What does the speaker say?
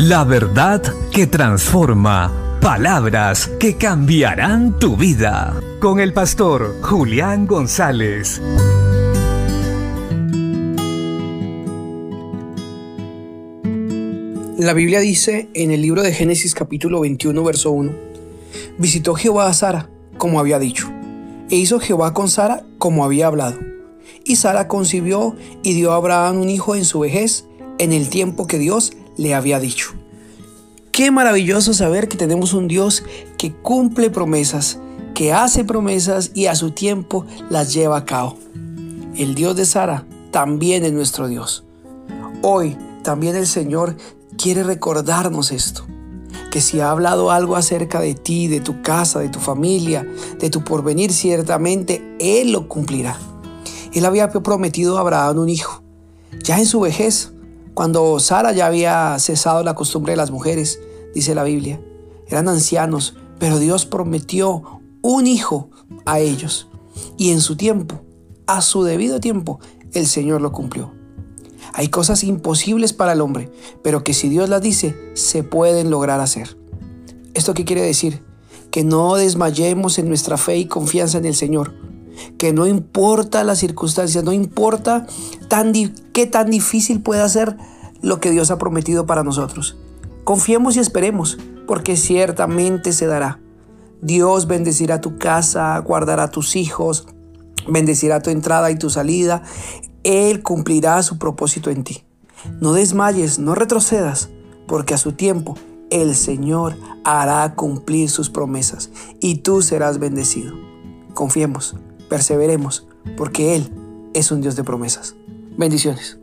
La verdad que transforma. Palabras que cambiarán tu vida. Con el pastor Julián González. La Biblia dice en el libro de Génesis capítulo 21 verso 1, visitó Jehová a Sara como había dicho, e hizo Jehová con Sara como había hablado. Y Sara concibió y dio a Abraham un hijo en su vejez, en el tiempo que Dios le había dicho. Qué maravilloso saber que tenemos un Dios que cumple promesas, que hace promesas y a su tiempo las lleva a cabo. El Dios de Sara también es nuestro Dios. Hoy también el Señor quiere recordarnos esto, que si ha hablado algo acerca de ti, de tu casa, de tu familia, de tu porvenir, ciertamente Él lo cumplirá. Él había prometido a Abraham un hijo. Ya en su vejez, cuando Sara ya había cesado la costumbre de las mujeres, dice la Biblia, eran ancianos, pero Dios prometió un hijo a ellos. Y en su tiempo, a su debido tiempo, el Señor lo cumplió. Hay cosas imposibles para el hombre, pero que si Dios las dice, se pueden lograr hacer. ¿Esto qué quiere decir? Que no desmayemos en nuestra fe y confianza en el Señor. Que no importa las circunstancias, no importa qué tan difícil pueda ser lo que Dios ha prometido para nosotros. Confiemos y esperemos, porque ciertamente se dará. Dios bendecirá tu casa, guardará tus hijos, bendecirá tu entrada y tu salida. Él cumplirá su propósito en ti. No desmayes, no retrocedas, porque a su tiempo el Señor hará cumplir sus promesas y tú serás bendecido. Confiemos, perseveremos, porque Él es un Dios de promesas. Bendiciones.